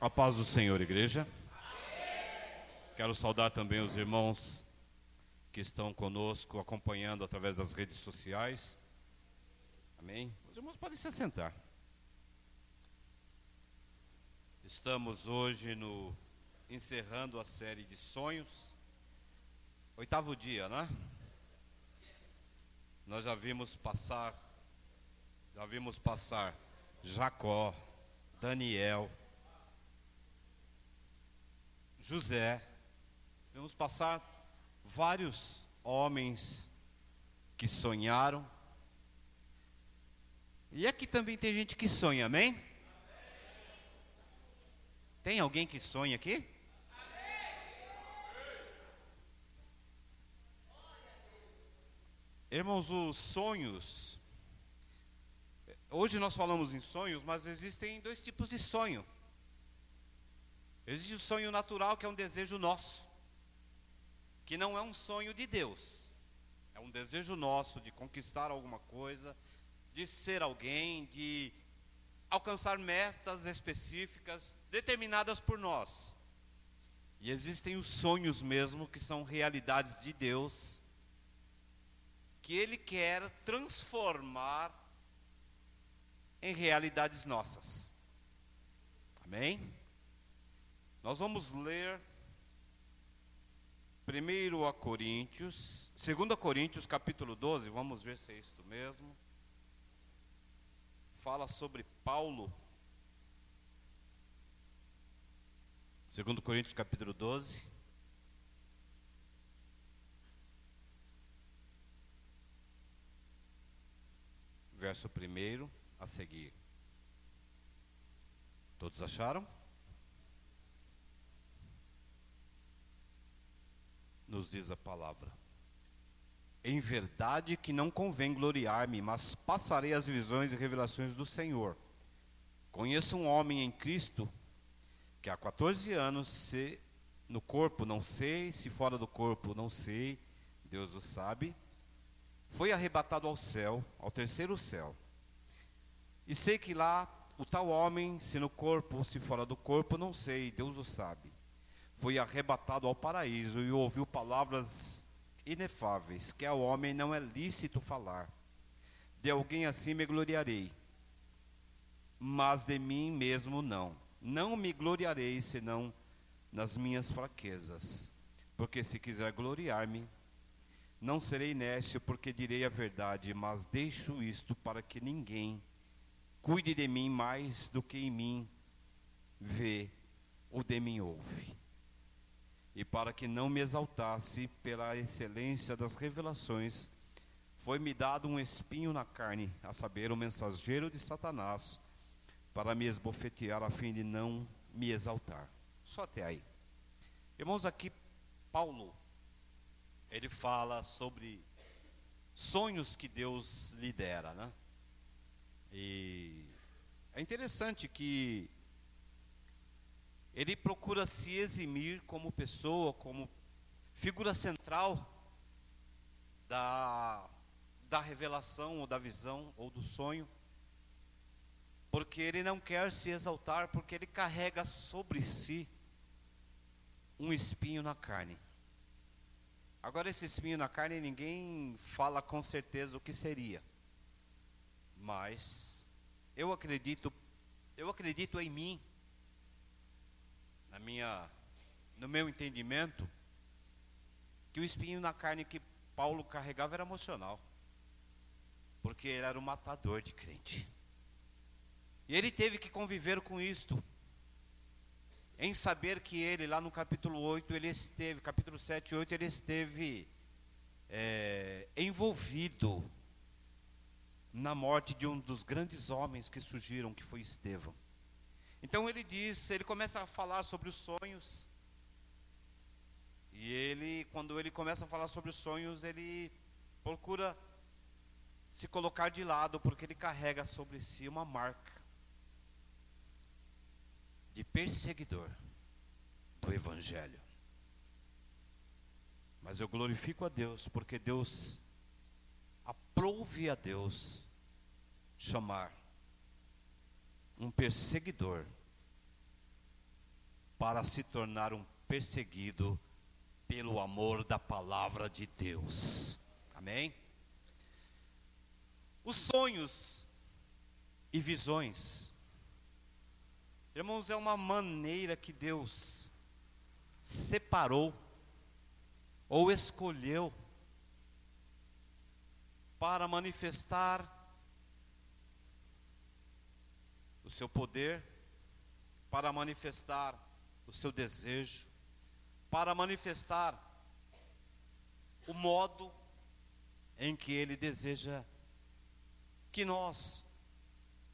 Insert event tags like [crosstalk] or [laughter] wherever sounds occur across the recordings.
A paz do Senhor, igreja. Quero saudar também os irmãos que estão conosco, acompanhando através das redes sociais. Amém? Os irmãos podem se assentar. Estamos hoje no encerrando a série de sonhos. Oitavo dia, né? Nós já vimos passar já vimos passar Jacó, Daniel, José, vamos passar vários homens que sonharam. E aqui também tem gente que sonha, amém? Tem alguém que sonha aqui? Irmãos, os sonhos. Hoje nós falamos em sonhos, mas existem dois tipos de sonho. Existe o sonho natural, que é um desejo nosso, que não é um sonho de Deus, é um desejo nosso de conquistar alguma coisa, de ser alguém, de alcançar metas específicas determinadas por nós. E existem os sonhos mesmo, que são realidades de Deus, que Ele quer transformar em realidades nossas. Amém? Nós vamos ler primeiro a Coríntios, 2 Coríntios capítulo 12, vamos ver se é isto mesmo. Fala sobre Paulo. 2 Coríntios capítulo 12. Verso 1 a seguir. Todos acharam? Nos diz a palavra. Em verdade que não convém gloriar-me, mas passarei as visões e revelações do Senhor. Conheço um homem em Cristo que há 14 anos, se no corpo não sei, se fora do corpo não sei, Deus o sabe, foi arrebatado ao céu, ao terceiro céu. E sei que lá o tal homem, se no corpo, se fora do corpo, não sei, Deus o sabe foi arrebatado ao paraíso e ouviu palavras inefáveis, que ao homem não é lícito falar. De alguém assim me gloriarei, mas de mim mesmo não. Não me gloriarei senão nas minhas fraquezas, porque se quiser gloriar-me, não serei nécio, porque direi a verdade, mas deixo isto para que ninguém cuide de mim mais do que em mim vê ou de mim ouve e para que não me exaltasse pela excelência das revelações, foi-me dado um espinho na carne, a saber, o mensageiro de Satanás, para me esbofetear a fim de não me exaltar. Só até aí. Irmãos, aqui Paulo, ele fala sobre sonhos que Deus lidera, né? E é interessante que ele procura se eximir como pessoa, como figura central da, da revelação ou da visão ou do sonho, porque ele não quer se exaltar, porque ele carrega sobre si um espinho na carne. Agora, esse espinho na carne, ninguém fala com certeza o que seria, mas eu acredito, eu acredito em mim na minha, no meu entendimento, que o espinho na carne que Paulo carregava era emocional, porque ele era um matador de crente. E ele teve que conviver com isto, em saber que ele, lá no capítulo 8, ele esteve, capítulo 7 e 8, ele esteve é, envolvido na morte de um dos grandes homens que surgiram, que foi Estevão. Então ele diz, ele começa a falar sobre os sonhos. E ele, quando ele começa a falar sobre os sonhos, ele procura se colocar de lado, porque ele carrega sobre si uma marca de perseguidor do Evangelho. Mas eu glorifico a Deus, porque Deus aprove a Deus chamar um perseguidor para se tornar um perseguido pelo amor da palavra de Deus. Amém? Os sonhos e visões. Irmãos, é uma maneira que Deus separou ou escolheu para manifestar o seu poder, para manifestar o seu desejo, para manifestar o modo em que ele deseja que nós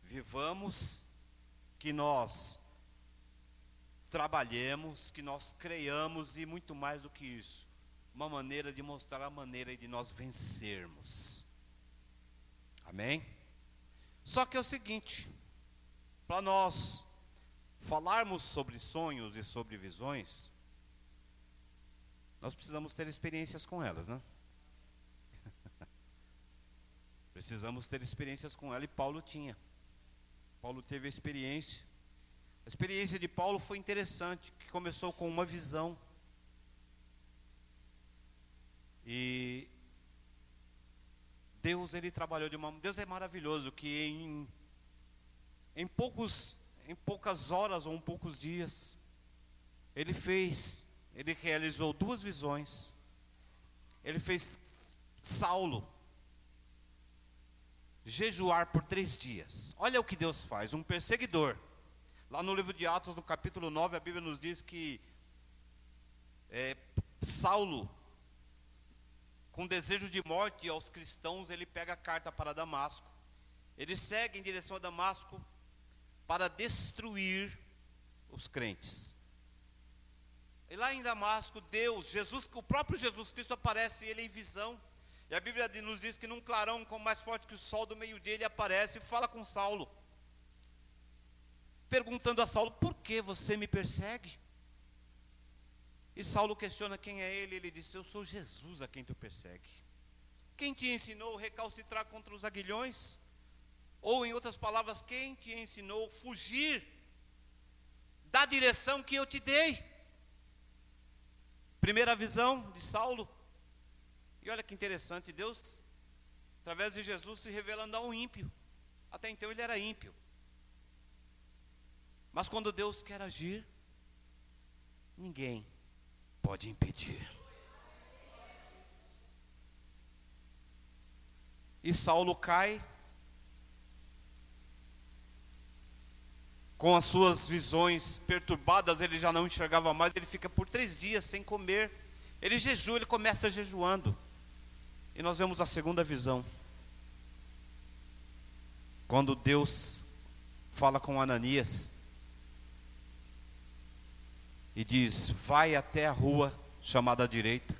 vivamos, que nós trabalhemos, que nós creiamos e muito mais do que isso, uma maneira de mostrar a maneira de nós vencermos. Amém? Só que é o seguinte, para nós falarmos sobre sonhos e sobre visões, nós precisamos ter experiências com elas, né? [laughs] precisamos ter experiências com ela e Paulo tinha. Paulo teve a experiência. A experiência de Paulo foi interessante, que começou com uma visão. E Deus ele trabalhou de uma Deus é maravilhoso que em em poucos em poucas horas ou em poucos dias ele fez, ele realizou duas visões. Ele fez Saulo jejuar por três dias. Olha o que Deus faz, um perseguidor. Lá no livro de Atos, no capítulo 9, a Bíblia nos diz que é, Saulo, com desejo de morte aos cristãos, ele pega a carta para Damasco. Ele segue em direção a Damasco para destruir os crentes. E lá em Damasco, Deus, Jesus, o próprio Jesus Cristo aparece ele em visão. E a Bíblia nos diz que num clarão como mais forte que o sol do meio-dia ele aparece e fala com Saulo. Perguntando a Saulo: "Por que você me persegue?" E Saulo questiona quem é ele, ele disse: "Eu sou Jesus a quem tu persegue." Quem te ensinou a recalcitrar contra os aguilhões? Ou em outras palavras, quem te ensinou fugir da direção que eu te dei? Primeira visão de Saulo, e olha que interessante, Deus, através de Jesus, se revelando ao ímpio. Até então ele era ímpio. Mas quando Deus quer agir, ninguém pode impedir. E Saulo cai com as suas visões perturbadas, ele já não enxergava mais, ele fica por três dias sem comer. Ele jejua, ele começa jejuando. E nós vemos a segunda visão. Quando Deus fala com Ananias e diz: Vai até a rua chamada direita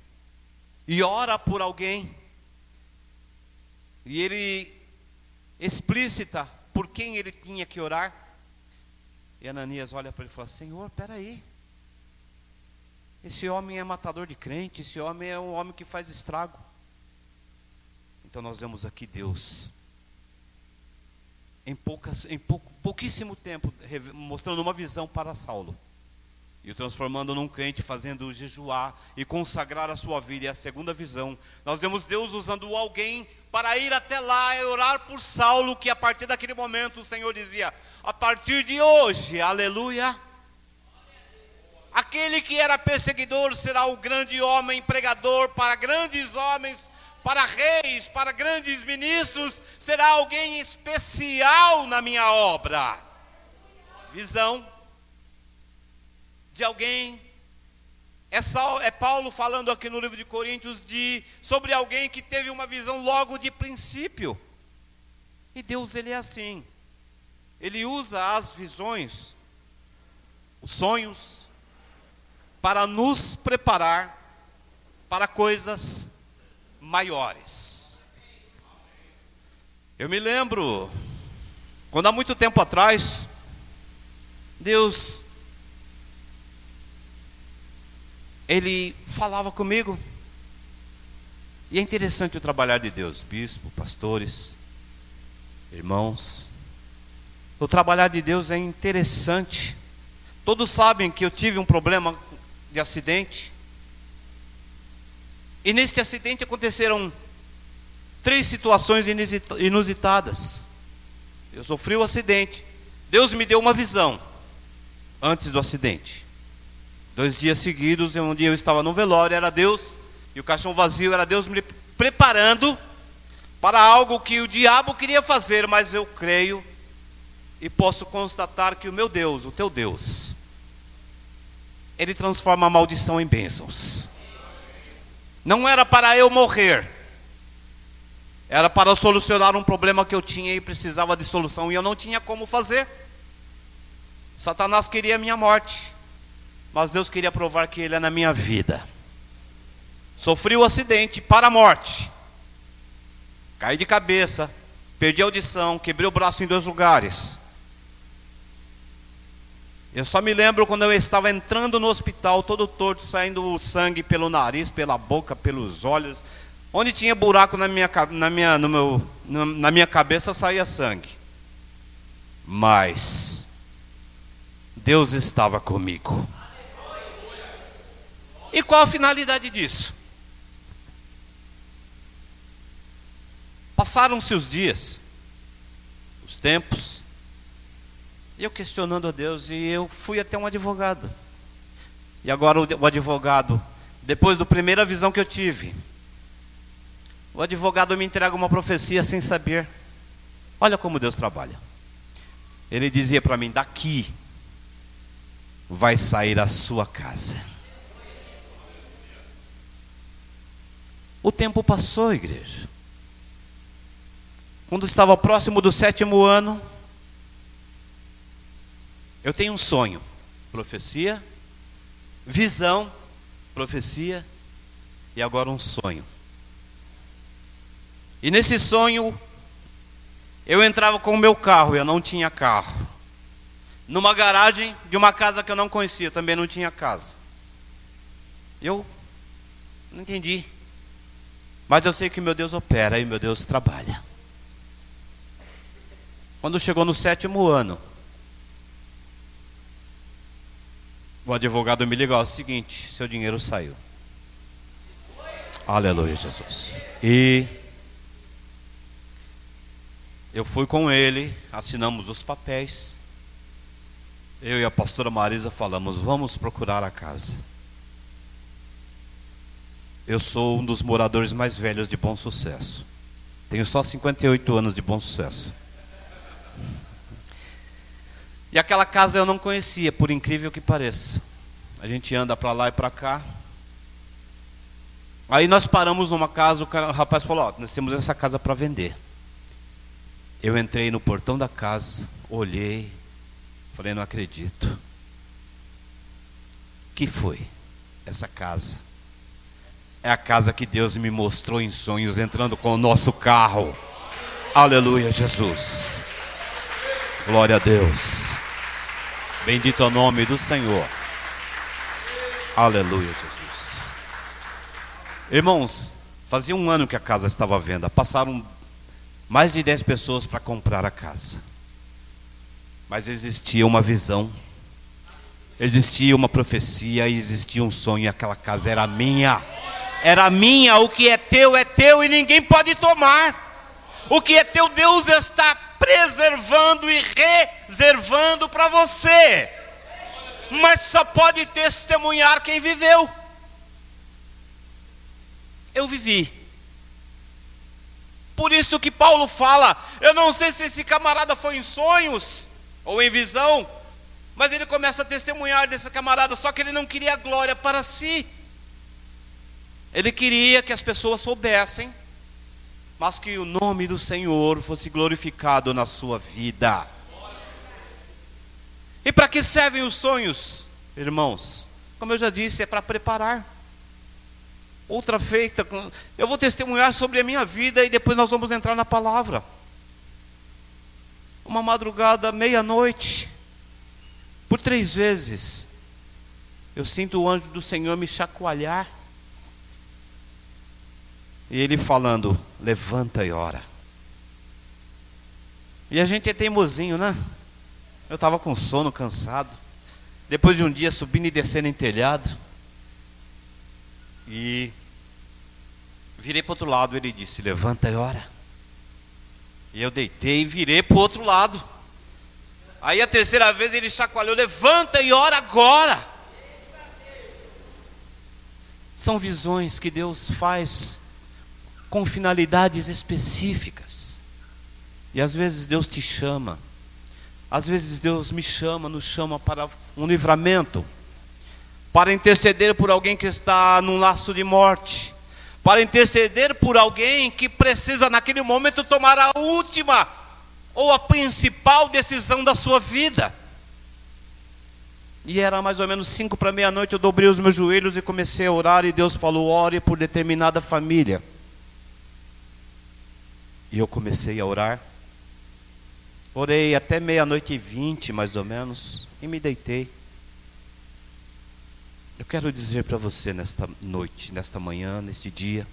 e ora por alguém. E ele explícita por quem ele tinha que orar. E Ananias olha para ele e fala: Senhor, peraí. Esse homem é matador de crente, esse homem é um homem que faz estrago. Então nós vemos aqui Deus em, poucas, em pouco, pouquíssimo tempo mostrando uma visão para Saulo e o transformando num crente, fazendo jejuar e consagrar a sua vida. E a segunda visão, nós vemos Deus usando alguém para ir até lá e orar por Saulo, que a partir daquele momento o Senhor dizia: a partir de hoje, aleluia. Aquele que era perseguidor será o grande homem pregador para grandes homens para reis, para grandes ministros, será alguém especial na minha obra. Visão de alguém. É, é Paulo falando aqui no livro de Coríntios de sobre alguém que teve uma visão logo de princípio. E Deus ele é assim. Ele usa as visões, os sonhos para nos preparar para coisas maiores. Eu me lembro, quando há muito tempo atrás, Deus, Ele falava comigo, e é interessante o trabalhar de Deus, bispo, pastores, irmãos. O trabalhar de Deus é interessante. Todos sabem que eu tive um problema de acidente. E neste acidente aconteceram três situações inusitadas. Eu sofri o um acidente. Deus me deu uma visão antes do acidente. Dois dias seguidos, um dia eu estava no velório, era Deus, e o caixão vazio era Deus me preparando para algo que o diabo queria fazer, mas eu creio e posso constatar que o meu Deus, o teu Deus, ele transforma a maldição em bênçãos. Não era para eu morrer, era para solucionar um problema que eu tinha e precisava de solução e eu não tinha como fazer. Satanás queria a minha morte mas Deus queria provar que Ele é na minha vida. Sofri o um acidente para a morte, caí de cabeça, perdi a audição, quebrei o braço em dois lugares. Eu só me lembro quando eu estava entrando no hospital, todo torto, saindo sangue pelo nariz, pela boca, pelos olhos. Onde tinha buraco na minha, na minha, no meu, na minha cabeça saía sangue. Mas Deus estava comigo. E qual a finalidade disso? Passaram-se os dias, os tempos, e eu questionando a Deus, e eu fui até um advogado. E agora o advogado, depois da primeira visão que eu tive, o advogado me entrega uma profecia sem saber. Olha como Deus trabalha. Ele dizia para mim: daqui vai sair a sua casa. O tempo passou, igreja. Quando estava próximo do sétimo ano, eu tenho um sonho, profecia, visão, profecia e agora um sonho. E nesse sonho, eu entrava com o meu carro, eu não tinha carro. Numa garagem de uma casa que eu não conhecia, também não tinha casa. Eu não entendi. Mas eu sei que meu Deus opera e meu Deus trabalha. Quando chegou no sétimo ano, o advogado me ligou: é o seguinte, seu dinheiro saiu. Aleluia, Jesus. E eu fui com ele, assinamos os papéis. Eu e a pastora Marisa falamos: vamos procurar a casa. Eu sou um dos moradores mais velhos de Bom Sucesso. Tenho só 58 anos de Bom Sucesso. E aquela casa eu não conhecia, por incrível que pareça. A gente anda para lá e para cá. Aí nós paramos numa casa, o rapaz falou: Ó, nós temos essa casa para vender. Eu entrei no portão da casa, olhei, falei: Não acredito. que foi essa casa? É a casa que Deus me mostrou em sonhos, entrando com o nosso carro. Aleluia, Jesus. Glória a Deus. Bendito é o nome do Senhor. Aleluia, Jesus. Irmãos, fazia um ano que a casa estava à venda. Passaram mais de dez pessoas para comprar a casa. Mas existia uma visão, existia uma profecia, existia um sonho, e aquela casa era minha era minha, o que é teu é teu e ninguém pode tomar. O que é teu, Deus está preservando e reservando para você. Mas só pode testemunhar quem viveu. Eu vivi. Por isso que Paulo fala, eu não sei se esse camarada foi em sonhos ou em visão, mas ele começa a testemunhar desse camarada, só que ele não queria glória para si. Ele queria que as pessoas soubessem, mas que o nome do Senhor fosse glorificado na sua vida. E para que servem os sonhos, irmãos? Como eu já disse, é para preparar. Outra feita, eu vou testemunhar sobre a minha vida e depois nós vamos entrar na palavra. Uma madrugada, meia-noite, por três vezes, eu sinto o anjo do Senhor me chacoalhar. E ele falando: levanta e ora. E a gente é teimosinho, né? Eu estava com sono, cansado. depois de um dia subindo e descendo em telhado, e virei para o outro lado, ele disse: Levanta e ora. E eu deitei e virei para o outro lado. Aí a terceira vez ele chacoalhou: Levanta e ora agora. São visões que Deus faz com finalidades específicas. E às vezes Deus te chama. Às vezes Deus me chama, nos chama para um livramento, para interceder por alguém que está num laço de morte, para interceder por alguém que precisa naquele momento tomar a última ou a principal decisão da sua vida. E era mais ou menos cinco para meia-noite, eu dobrei os meus joelhos e comecei a orar, e Deus falou: ore por determinada família. E eu comecei a orar. Orei até meia-noite e vinte, mais ou menos, e me deitei. Eu quero dizer para você nesta noite, nesta manhã, neste dia,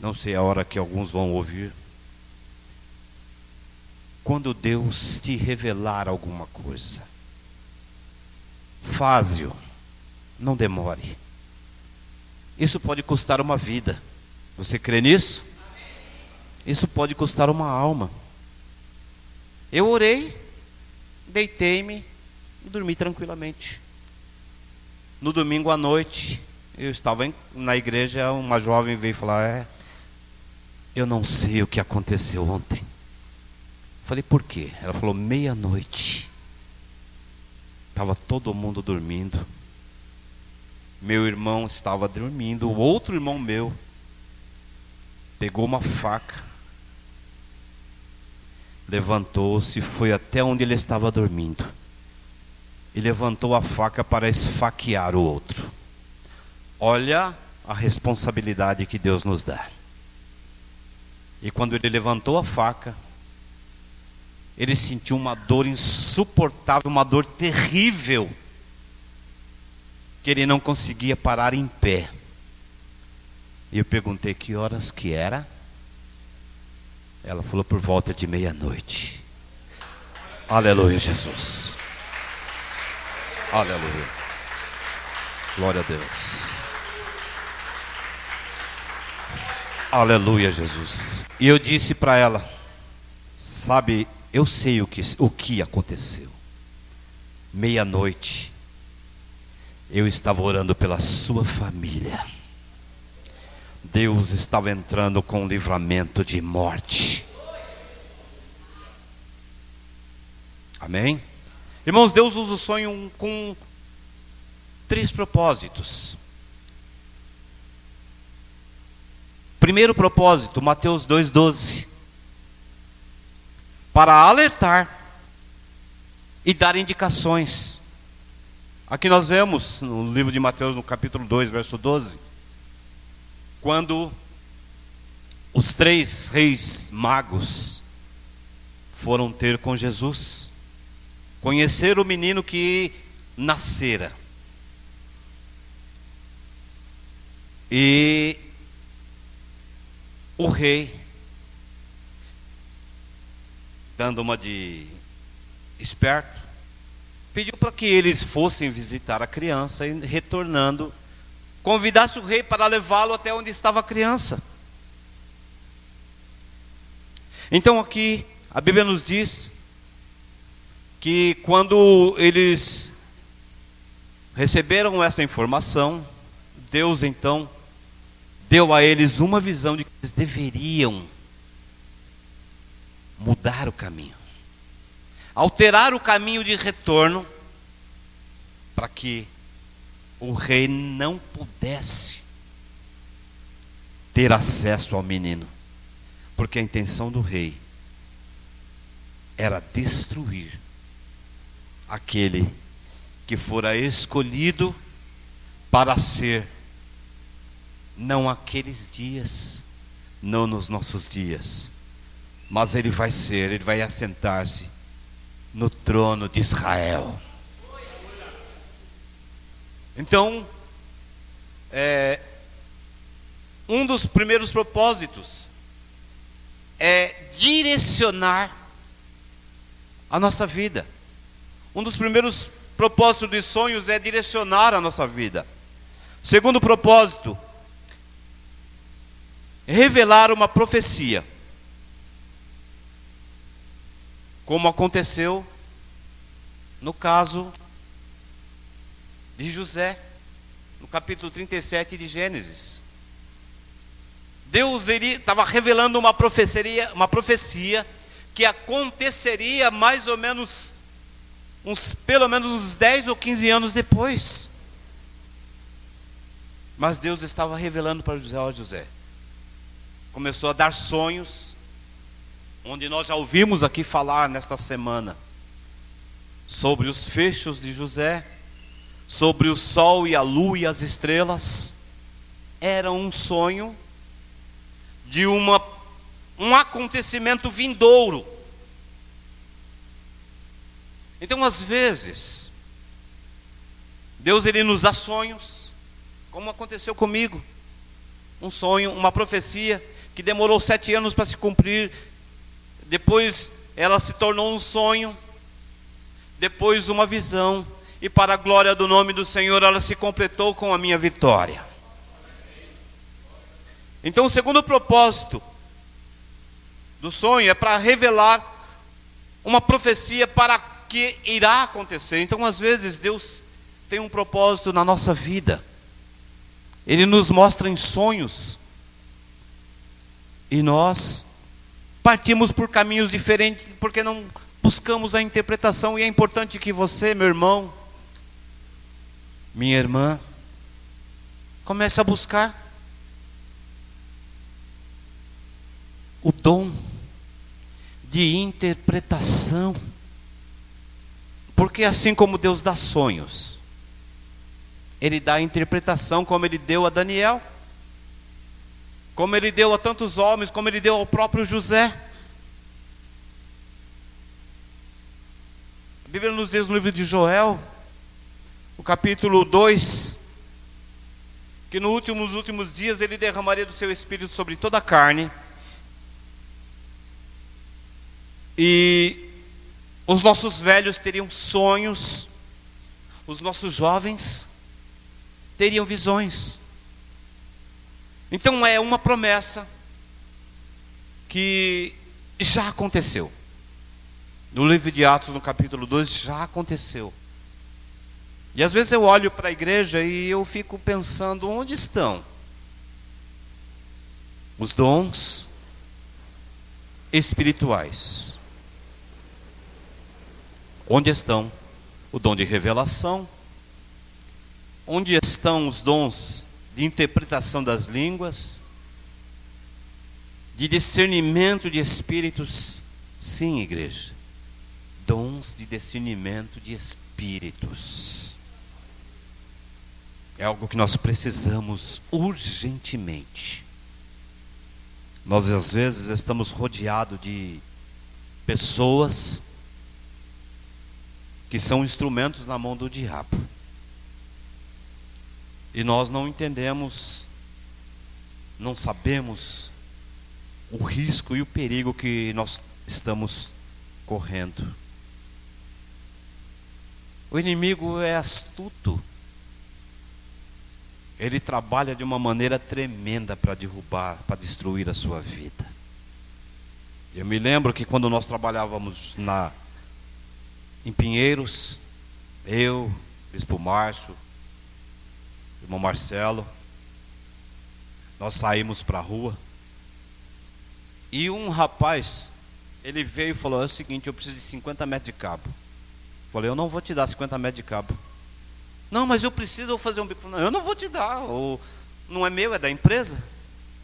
não sei a hora que alguns vão ouvir, quando Deus te revelar alguma coisa, Faze-o, não demore. Isso pode custar uma vida. Você crê nisso? Isso pode custar uma alma. Eu orei, deitei-me e dormi tranquilamente. No domingo à noite, eu estava na igreja, uma jovem veio falar: É, eu não sei o que aconteceu ontem. Falei, por quê? Ela falou: meia-noite. Estava todo mundo dormindo. Meu irmão estava dormindo. O outro irmão meu pegou uma faca, levantou-se, foi até onde ele estava dormindo. E levantou a faca para esfaquear o outro. Olha a responsabilidade que Deus nos dá. E quando ele levantou a faca, ele sentiu uma dor insuportável, uma dor terrível, que ele não conseguia parar em pé. E eu perguntei que horas que era. Ela falou por volta de meia-noite. Aleluia, Jesus. Aleluia. Glória a Deus. Aleluia, Jesus. E eu disse para ela: Sabe, eu sei o que, o que aconteceu. Meia-noite, eu estava orando pela sua família. Deus estava entrando com um livramento de morte. Amém? Irmãos, Deus usa o sonho com três propósitos. Primeiro propósito, Mateus 2,12 para alertar e dar indicações. Aqui nós vemos no livro de Mateus, no capítulo 2, verso 12, quando os três reis magos foram ter com Jesus, conhecer o menino que nascera. E o rei dando uma de esperto, pediu para que eles fossem visitar a criança e retornando, convidasse o rei para levá-lo até onde estava a criança. Então aqui a Bíblia nos diz que quando eles receberam essa informação, Deus então deu a eles uma visão de que eles deveriam mudar o caminho, alterar o caminho de retorno, para que o rei não pudesse ter acesso ao menino, porque a intenção do rei era destruir aquele que fora escolhido para ser, não aqueles dias, não nos nossos dias mas ele vai ser, ele vai assentar-se no trono de Israel. Então, é, um dos primeiros propósitos é direcionar a nossa vida. Um dos primeiros propósitos de sonhos é direcionar a nossa vida. Segundo propósito, revelar uma profecia. Como aconteceu no caso de José, no capítulo 37 de Gênesis. Deus estava revelando uma profecia, uma profecia que aconteceria mais ou menos uns pelo menos uns 10 ou 15 anos depois. Mas Deus estava revelando para José, ó José. Começou a dar sonhos, onde nós já ouvimos aqui falar nesta semana sobre os fechos de José, sobre o sol e a lua e as estrelas. Era um sonho de uma, um acontecimento vindouro. Então, às vezes, Deus ele nos dá sonhos, como aconteceu comigo. Um sonho, uma profecia que demorou sete anos para se cumprir. Depois ela se tornou um sonho, depois uma visão, e para a glória do nome do Senhor ela se completou com a minha vitória. Então, o segundo propósito do sonho é para revelar uma profecia para que irá acontecer. Então, às vezes, Deus tem um propósito na nossa vida. Ele nos mostra em sonhos. E nós partimos por caminhos diferentes porque não buscamos a interpretação. E é importante que você, meu irmão, minha irmã, comece a buscar o dom de interpretação. Porque assim como Deus dá sonhos, Ele dá a interpretação como Ele deu a Daniel, como Ele deu a tantos homens, como Ele deu ao próprio José. A Bíblia nos diz no livro de Joel, o capítulo 2, que no último, nos últimos dias Ele derramaria do seu espírito sobre toda a carne E os nossos velhos teriam sonhos, os nossos jovens teriam visões. Então é uma promessa que já aconteceu. No livro de Atos, no capítulo 2, já aconteceu. E às vezes eu olho para a igreja e eu fico pensando: onde estão os dons espirituais? Onde estão o dom de revelação? Onde estão os dons de interpretação das línguas? De discernimento de espíritos? Sim, igreja. Dons de discernimento de espíritos. É algo que nós precisamos urgentemente. Nós às vezes estamos rodeados de pessoas que são instrumentos na mão do diabo. E nós não entendemos, não sabemos o risco e o perigo que nós estamos correndo. O inimigo é astuto. Ele trabalha de uma maneira tremenda para derrubar, para destruir a sua vida. Eu me lembro que quando nós trabalhávamos na em Pinheiros, eu, Bispo Márcio, irmão Marcelo, nós saímos para a rua. E um rapaz, ele veio e falou: é o seguinte, eu preciso de 50 metros de cabo. Falei, eu não vou te dar 50 metros de cabo. Não, mas eu preciso fazer um bico. Não, eu não vou te dar. Ou, não é meu, é da empresa.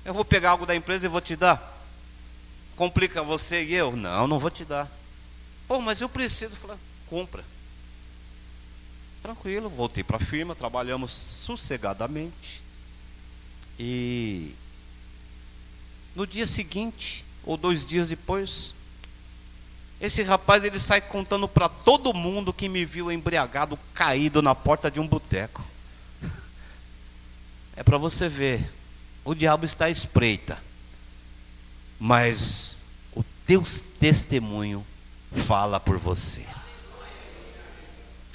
Eu vou pegar algo da empresa e vou te dar. Complica você e eu? Não, não vou te dar. Pô, mas eu preciso. Falei, compra. Tranquilo, voltei para a firma, trabalhamos sossegadamente. E no dia seguinte, ou dois dias depois, esse rapaz ele sai contando para todo mundo que me viu embriagado, caído na porta de um boteco. É para você ver, o diabo está à espreita, mas o teu testemunho fala por você.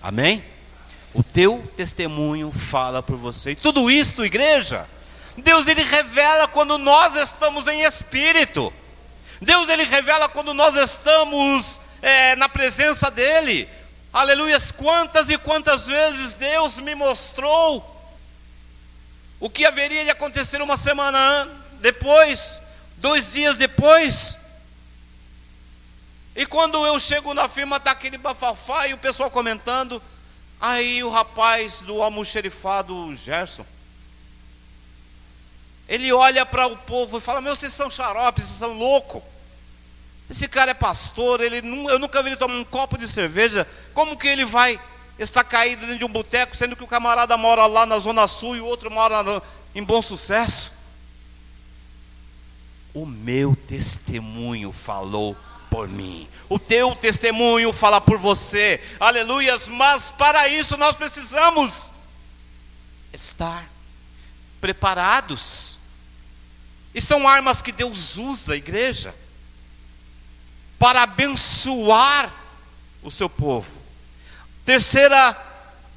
Amém? O teu testemunho fala por você. E tudo isto, igreja, Deus ele revela quando nós estamos em espírito. Deus ele revela quando nós estamos é, na presença dele. Aleluias, quantas e quantas vezes Deus me mostrou o que haveria de acontecer uma semana depois, dois dias depois. E quando eu chego na firma, está aquele bafafá e o pessoal comentando. Aí o rapaz do almoxerifado Gerson, ele olha para o povo e fala: Meu, vocês são xaropes, vocês são loucos. Esse cara é pastor, ele, eu nunca vi ele tomar um copo de cerveja. Como que ele vai estar caído dentro de um boteco, sendo que o camarada mora lá na Zona Sul e o outro mora em Bom Sucesso? O meu testemunho falou por mim. O teu testemunho fala por você. Aleluias. Mas para isso nós precisamos estar preparados. E são armas que Deus usa, igreja, para abençoar o seu povo. Terceira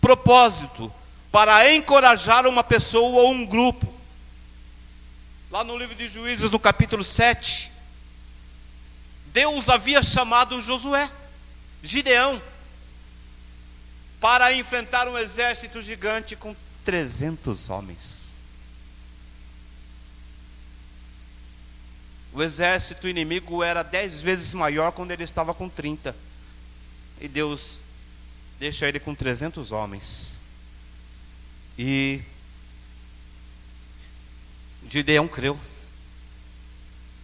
propósito, para encorajar uma pessoa ou um grupo. Lá no livro de Juízes, no capítulo 7, Deus havia chamado Josué, Gideão, para enfrentar um exército gigante com 300 homens. O exército inimigo era dez vezes maior quando ele estava com 30. E Deus deixa ele com 300 homens. E Gideão creu.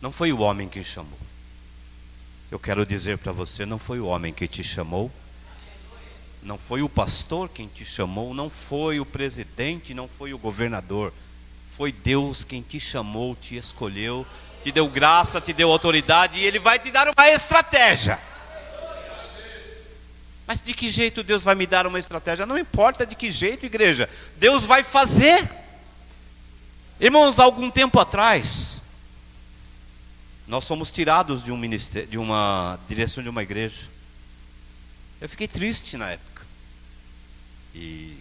Não foi o homem quem chamou. Eu quero dizer para você: não foi o homem que te chamou, não foi o pastor quem te chamou, não foi o presidente, não foi o governador, foi Deus quem te chamou, te escolheu, te deu graça, te deu autoridade e Ele vai te dar uma estratégia. Mas de que jeito Deus vai me dar uma estratégia? Não importa de que jeito, igreja, Deus vai fazer. Irmãos, algum tempo atrás, nós fomos tirados de um ministério, de uma direção de uma igreja. Eu fiquei triste na época. E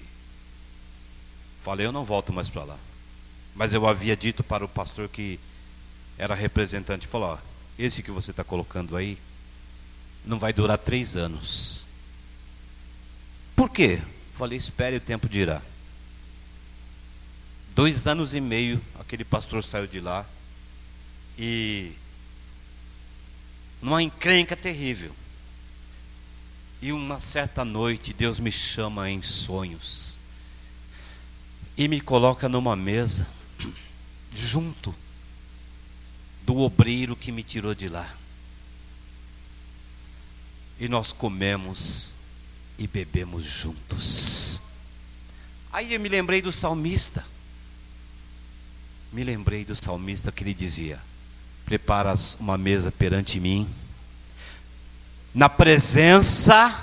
falei, eu não volto mais para lá. Mas eu havia dito para o pastor que era representante, falou, ó, esse que você está colocando aí não vai durar três anos. Por quê? Falei, espere o tempo dirá. Dois anos e meio, aquele pastor saiu de lá e numa encrenca terrível. E uma certa noite Deus me chama em sonhos e me coloca numa mesa junto do obreiro que me tirou de lá. E nós comemos e bebemos juntos. Aí eu me lembrei do salmista. Me lembrei do salmista que ele dizia: preparas uma mesa perante mim, na presença,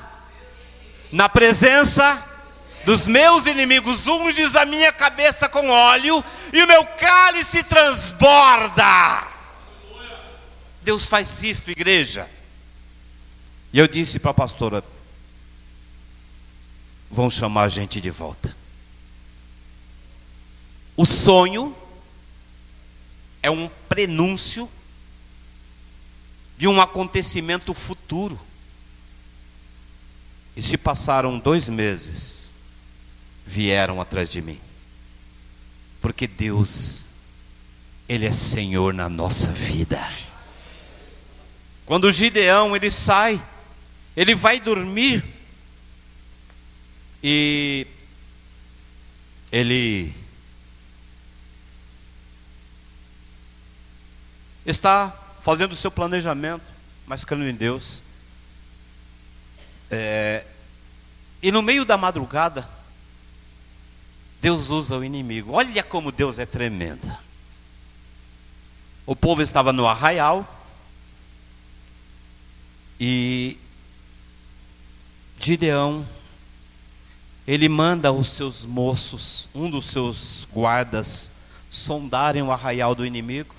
na presença dos meus inimigos, unges a minha cabeça com óleo e o meu cálice transborda. Deus faz isto, igreja. E eu disse para a pastora: vão chamar a gente de volta. O sonho é um prenúncio de um acontecimento futuro. E se passaram dois meses, vieram atrás de mim. Porque Deus, Ele é Senhor na nossa vida. Quando Gideão ele sai, ele vai dormir e ele está fazendo o seu planejamento, mas crendo em Deus. É, e no meio da madrugada, Deus usa o inimigo. Olha como Deus é tremendo. O povo estava no arraial e Gideão ele manda os seus moços, um dos seus guardas, sondarem o arraial do inimigo.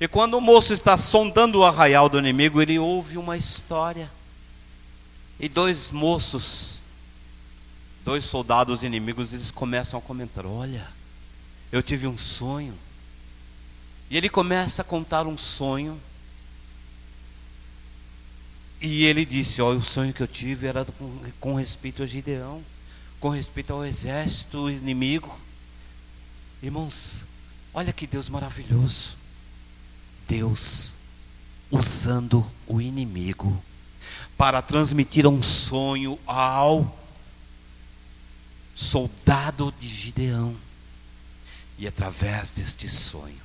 E quando o moço está sondando o arraial do inimigo, ele ouve uma história. E dois moços dois soldados inimigos, eles começam a comentar: Olha, eu tive um sonho. E ele começa a contar um sonho. E ele disse: Olha, o sonho que eu tive era com, com respeito a Gideão, com respeito ao exército inimigo. Irmãos, olha que Deus maravilhoso. Deus usando o inimigo para transmitir um sonho ao soldado de Gideão. E através deste sonho,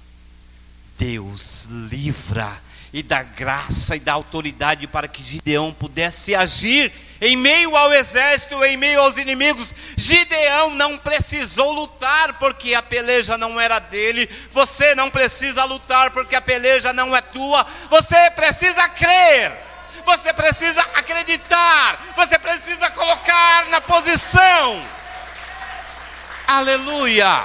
Deus livra e dá graça e dá autoridade para que Gideão pudesse agir em meio ao exército, em meio aos inimigos. Gideão não precisou lutar porque a peleja não era dele. Você não precisa lutar porque a peleja não é tua. Você precisa crer. Você precisa acreditar. Você precisa colocar na posição. Aleluia.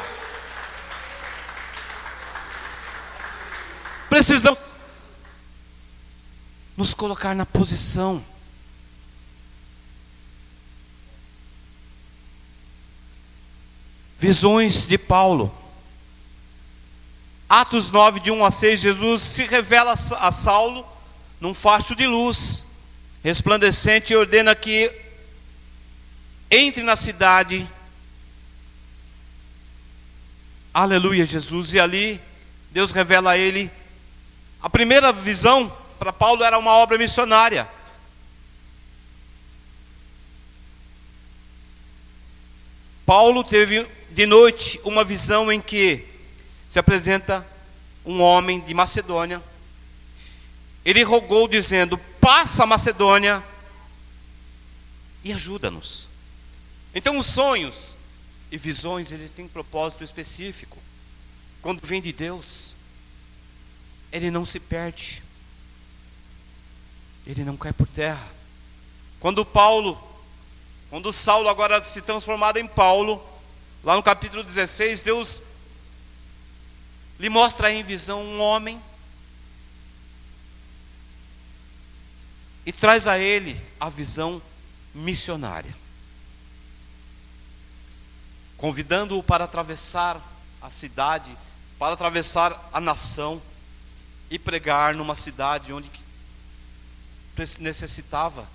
Precisamos nos colocar na posição. Visões de Paulo. Atos 9, de 1 a 6, Jesus se revela a Saulo num facho de luz resplandecente e ordena que entre na cidade. Aleluia, Jesus. E ali Deus revela a ele a primeira visão para Paulo era uma obra missionária. Paulo teve de noite uma visão em que se apresenta um homem de Macedônia. Ele rogou dizendo: "Passa a Macedônia e ajuda-nos". Então os sonhos e visões, eles têm um propósito específico. Quando vem de Deus, ele não se perde ele não cai por terra. Quando Paulo, quando Saulo agora se transformado em Paulo, lá no capítulo 16, Deus lhe mostra em visão um homem e traz a ele a visão missionária, convidando-o para atravessar a cidade, para atravessar a nação e pregar numa cidade onde necessitava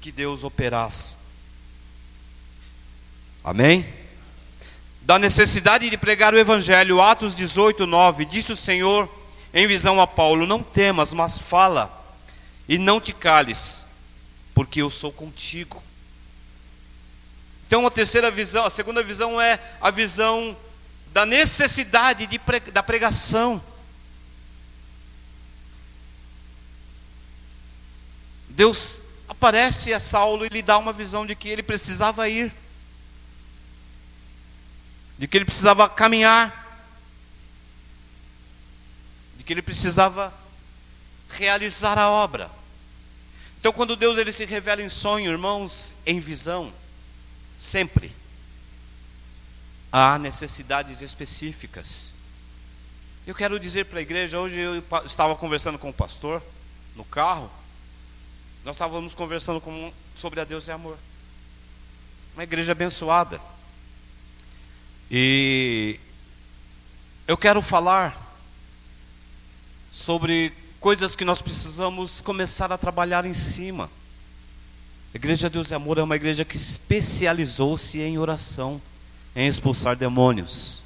que Deus operasse. Amém? Da necessidade de pregar o Evangelho, Atos 18, 9, disse o Senhor em visão a Paulo: Não temas, mas fala, e não te cales, porque eu sou contigo. Então, a terceira visão, a segunda visão é a visão da necessidade de, da pregação. Deus aparece a Saulo e lhe dá uma visão de que ele precisava ir, de que ele precisava caminhar, de que ele precisava realizar a obra. Então, quando Deus ele se revela em sonho, irmãos, em visão, sempre há necessidades específicas. Eu quero dizer para a igreja, hoje eu estava conversando com o pastor no carro, nós estávamos conversando com, sobre a Deus e amor. Uma igreja abençoada. E eu quero falar sobre coisas que nós precisamos começar a trabalhar em cima. A Igreja Deus e Amor é uma igreja que especializou-se em oração, em expulsar demônios.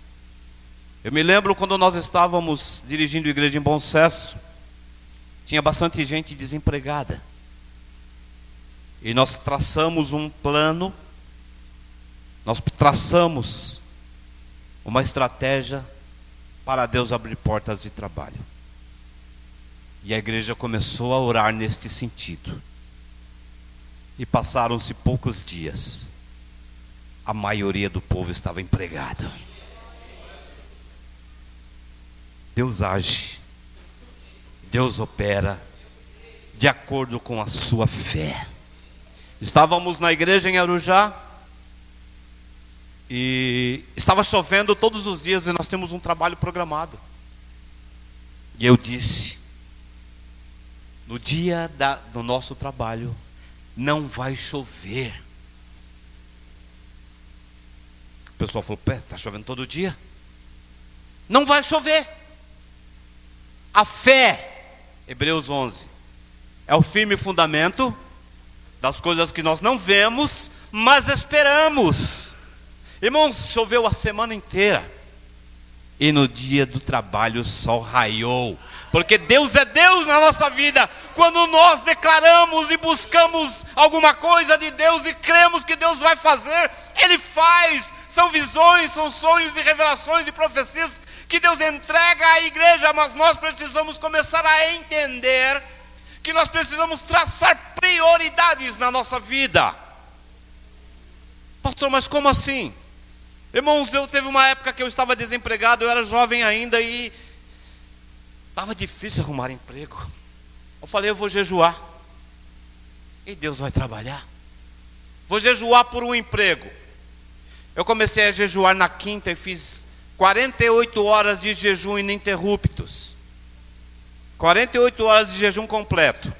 Eu me lembro quando nós estávamos dirigindo a igreja em Bom Sucesso, tinha bastante gente desempregada. E nós traçamos um plano, nós traçamos uma estratégia para Deus abrir portas de trabalho. E a igreja começou a orar neste sentido. E passaram-se poucos dias. A maioria do povo estava empregado. Deus age. Deus opera de acordo com a sua fé. Estávamos na igreja em Arujá e estava chovendo todos os dias e nós temos um trabalho programado. E eu disse: no dia da, do nosso trabalho não vai chover. O pessoal falou: pé, está chovendo todo dia? Não vai chover. A fé, Hebreus 11, é o firme fundamento das coisas que nós não vemos, mas esperamos. Irmãos, choveu a semana inteira. E no dia do trabalho o sol raiou. Porque Deus é Deus na nossa vida. Quando nós declaramos e buscamos alguma coisa de Deus e cremos que Deus vai fazer, Ele faz. São visões, são sonhos e revelações e profecias que Deus entrega à igreja, mas nós precisamos começar a entender que nós precisamos traçar prioridades na nossa vida. Pastor, mas como assim? Irmãos, eu teve uma época que eu estava desempregado, eu era jovem ainda e estava difícil arrumar emprego. Eu falei, eu vou jejuar. E Deus vai trabalhar. Vou jejuar por um emprego. Eu comecei a jejuar na quinta e fiz 48 horas de jejum ininterruptos. 48 horas de jejum completo.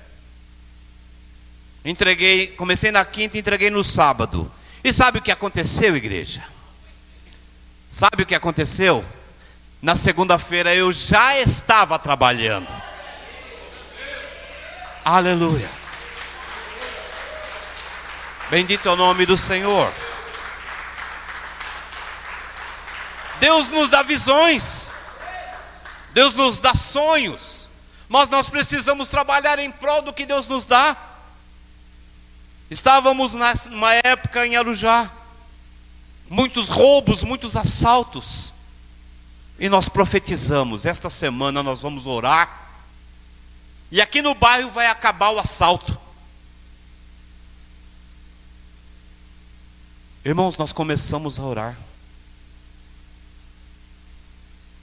Entreguei, comecei na quinta entreguei no sábado. E sabe o que aconteceu, igreja? Sabe o que aconteceu? Na segunda-feira eu já estava trabalhando. Aleluia. Bendito é o nome do Senhor. Deus nos dá visões, Deus nos dá sonhos, mas nós precisamos trabalhar em prol do que Deus nos dá. Estávamos numa época em Arujá, muitos roubos, muitos assaltos, e nós profetizamos: esta semana nós vamos orar, e aqui no bairro vai acabar o assalto. Irmãos, nós começamos a orar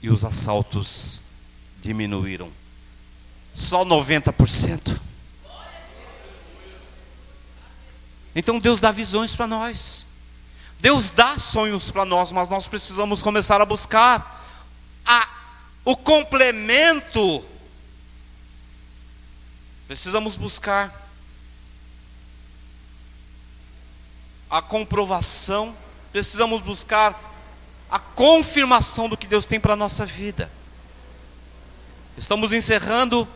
e os assaltos diminuíram. Só 90%. Então Deus dá visões para nós. Deus dá sonhos para nós, mas nós precisamos começar a buscar a, o complemento. Precisamos buscar a comprovação, precisamos buscar a confirmação do que Deus tem para a nossa vida. Estamos encerrando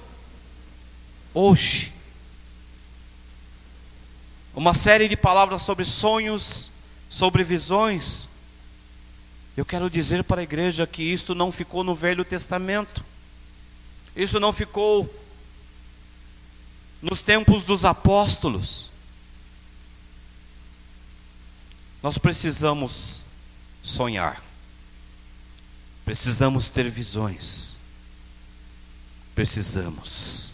hoje uma série de palavras sobre sonhos, sobre visões. Eu quero dizer para a igreja que isto não ficou no Velho Testamento, isso não ficou nos tempos dos apóstolos. Nós precisamos sonhar. Precisamos ter visões. Precisamos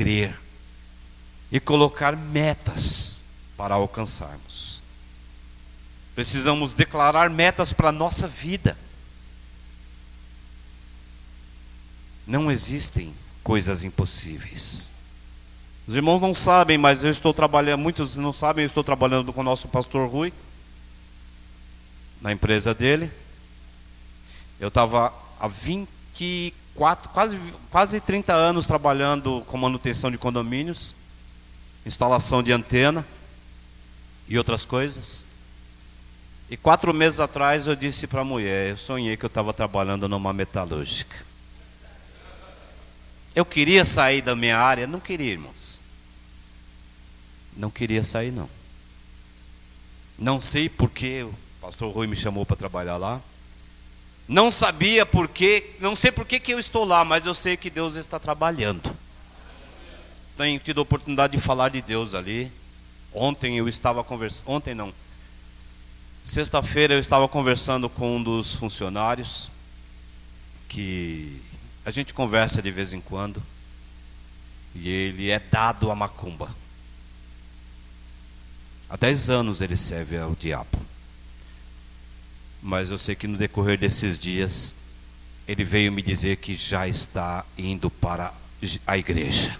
crer e colocar metas para alcançarmos. Precisamos declarar metas para a nossa vida. Não existem coisas impossíveis. Os irmãos não sabem, mas eu estou trabalhando, muitos não sabem, eu estou trabalhando com o nosso pastor Rui na empresa dele. Eu estava há 24, quase, quase 30 anos trabalhando com manutenção de condomínios, instalação de antena e outras coisas. E quatro meses atrás eu disse para a mulher, eu sonhei que eu estava trabalhando numa metalúrgica. Eu queria sair da minha área, não queria, irmãos. Não queria sair, não. Não sei porquê, o pastor Rui me chamou para trabalhar lá. Não sabia por quê, não sei por que, que eu estou lá, mas eu sei que Deus está trabalhando. Tenho tido a oportunidade de falar de Deus ali. Ontem eu estava conversando, ontem não. Sexta-feira eu estava conversando com um dos funcionários que a gente conversa de vez em quando. E ele é dado a macumba. Há dez anos ele serve ao diabo mas eu sei que no decorrer desses dias ele veio me dizer que já está indo para a igreja.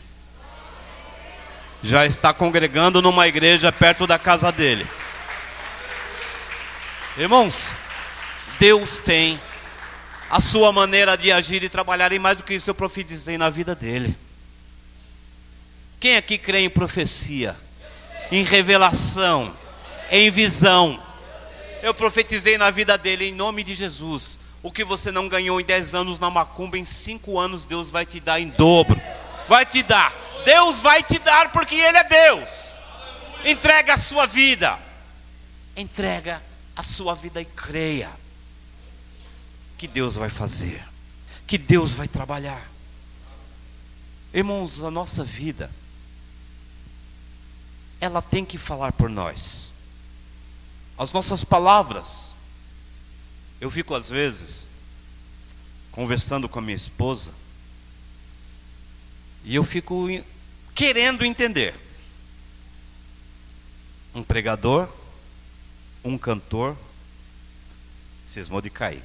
Já está congregando numa igreja perto da casa dele. Irmãos, Deus tem a sua maneira de agir e trabalhar, e mais do que isso eu profetizei na vida dele. Quem aqui crê em profecia, em revelação, em visão? Eu profetizei na vida dele em nome de Jesus. O que você não ganhou em 10 anos na macumba, em 5 anos Deus vai te dar em dobro. Vai te dar. Deus vai te dar porque Ele é Deus. Entrega a sua vida. Entrega a sua vida e creia que Deus vai fazer, que Deus vai trabalhar. Irmãos, a nossa vida, ela tem que falar por nós. As nossas palavras. Eu fico às vezes conversando com a minha esposa e eu fico querendo entender. Um pregador, um cantor, cismou de cair.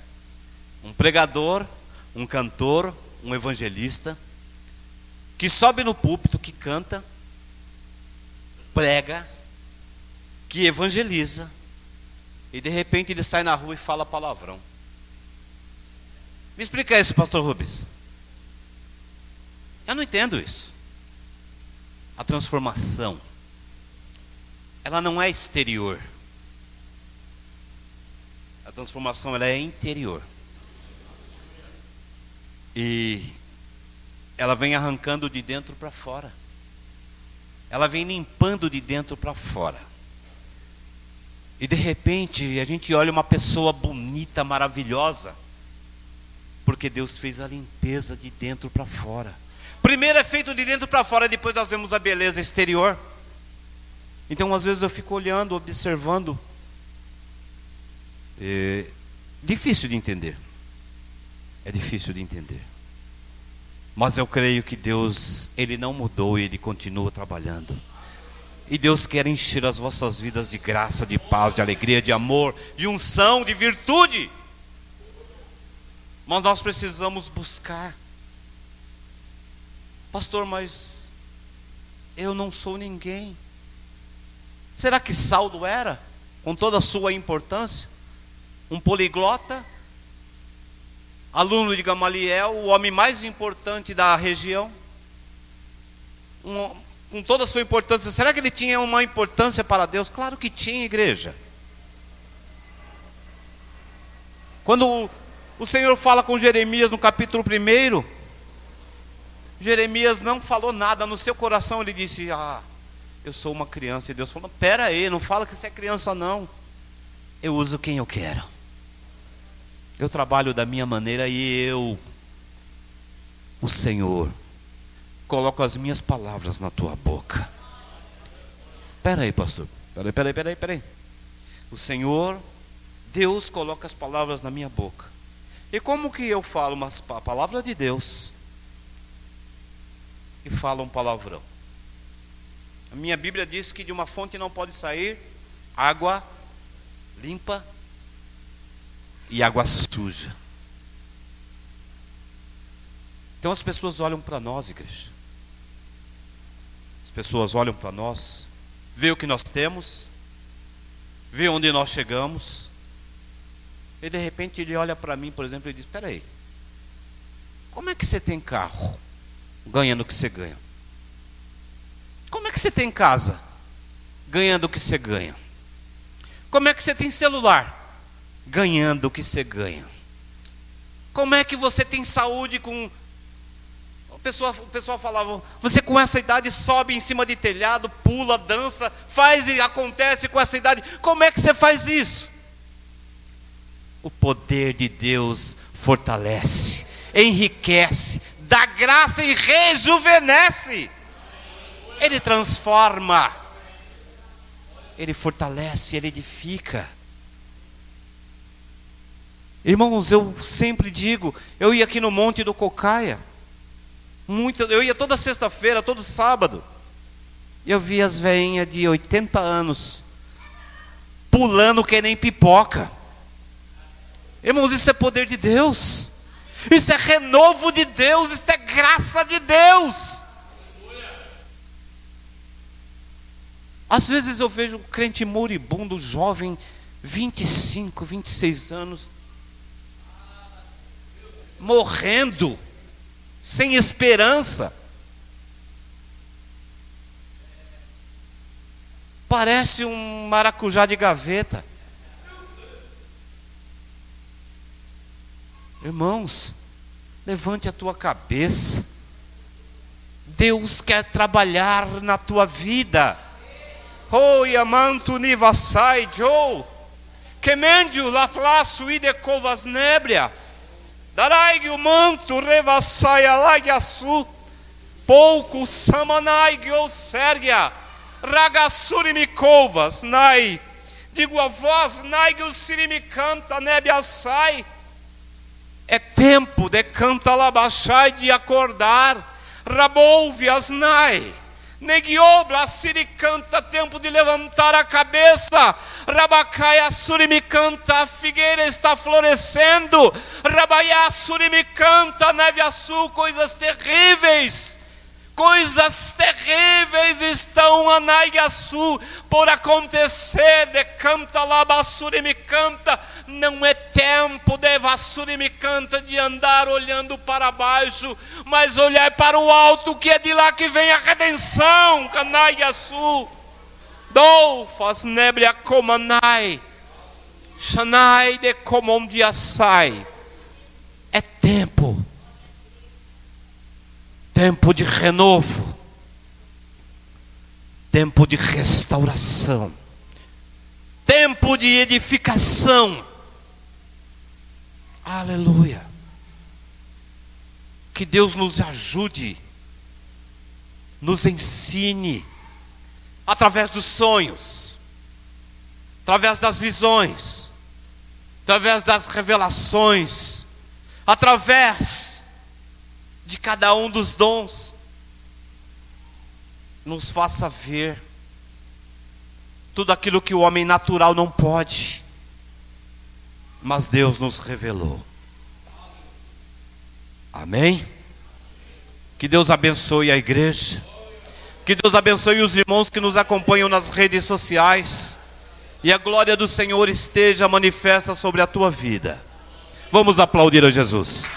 Um pregador, um cantor, um evangelista, que sobe no púlpito, que canta, prega, que evangeliza, e de repente ele sai na rua e fala palavrão. Me explica isso, pastor Rubens. Eu não entendo isso. A transformação, ela não é exterior. A transformação ela é interior. E ela vem arrancando de dentro para fora. Ela vem limpando de dentro para fora. E de repente a gente olha uma pessoa bonita, maravilhosa, porque Deus fez a limpeza de dentro para fora. Primeiro é feito de dentro para fora, depois nós vemos a beleza exterior. Então, às vezes eu fico olhando, observando. É difícil de entender. É difícil de entender. Mas eu creio que Deus, Ele não mudou e Ele continua trabalhando. E Deus quer encher as vossas vidas de graça, de paz, de alegria, de amor, de unção, de virtude. Mas nós precisamos buscar. Pastor, mas eu não sou ninguém. Será que Saulo era, com toda a sua importância, um poliglota, aluno de Gamaliel, o homem mais importante da região? Um, com toda a sua importância, será que ele tinha uma importância para Deus? Claro que tinha, igreja. Quando o Senhor fala com Jeremias no capítulo 1, Jeremias não falou nada, no seu coração ele disse: Ah, eu sou uma criança. E Deus falou: Pera aí, não fala que você é criança, não. Eu uso quem eu quero. Eu trabalho da minha maneira e eu, o Senhor, coloco as minhas palavras na tua boca. Pera aí, pastor. Pera aí, pera aí, pera aí, pera aí. O Senhor, Deus coloca as palavras na minha boca. E como que eu falo uma palavra de Deus? e fala um palavrão. A minha Bíblia diz que de uma fonte não pode sair água limpa e água suja. Então as pessoas olham para nós, igreja. As pessoas olham para nós, vê o que nós temos, vê onde nós chegamos. E de repente ele olha para mim, por exemplo, e diz: Espera aí, como é que você tem carro? ganhando o que você ganha? Como é que você tem casa ganhando o que você ganha? Como é que você tem celular ganhando o que você ganha? Como é que você tem saúde com o pessoal, o pessoal falava, você com essa idade sobe em cima de telhado, pula, dança, faz e acontece com essa idade. Como é que você faz isso? O poder de Deus fortalece, enriquece, dá graça e rejuvenesce. Ele transforma, ele fortalece, ele edifica. Irmãos, eu sempre digo, eu ia aqui no Monte do Cocaia, muito, eu ia toda sexta-feira, todo sábado, e eu via as veinhas de 80 anos pulando que nem pipoca. Irmãos, isso é poder de Deus. Isso é renovo de Deus, isso é graça de Deus. Às vezes eu vejo um crente moribundo, jovem, 25, 26 anos, morrendo, sem esperança. Parece um maracujá de gaveta. Irmãos, levante a tua cabeça. Deus quer trabalhar na tua vida. Oi, amanto, nivasai Joe, Quemendio la plaço e covas nebria. Darai o manto revassai alagasu. Pouco samanai ou sergia. Ragassuri me covas, nai. Digo a voz, nai o sirimi canta, nebia sai. É tempo de canta labachai de acordar. Rabouve as nai. Negiobla siri canta, tempo de levantar a cabeça. Rabacaia surimi canta, a figueira está florescendo. Rabaiá surimi canta, neve azul, coisas terríveis. Coisas terríveis estão Anaiaçu por acontecer, de canta labassuri me canta, não é tempo de vassuri me canta de andar olhando para baixo, mas olhar para o alto, que é de lá que vem a redenção, Canaiaçu. Dou faz nebria comanai, Xanai de comondiaçai. É tempo tempo de renovo, tempo de restauração, tempo de edificação. Aleluia. Que Deus nos ajude, nos ensine, através dos sonhos, através das visões, através das revelações, através de cada um dos dons, nos faça ver tudo aquilo que o homem natural não pode, mas Deus nos revelou. Amém? Que Deus abençoe a igreja. Que Deus abençoe os irmãos que nos acompanham nas redes sociais. E a glória do Senhor esteja manifesta sobre a tua vida. Vamos aplaudir a Jesus.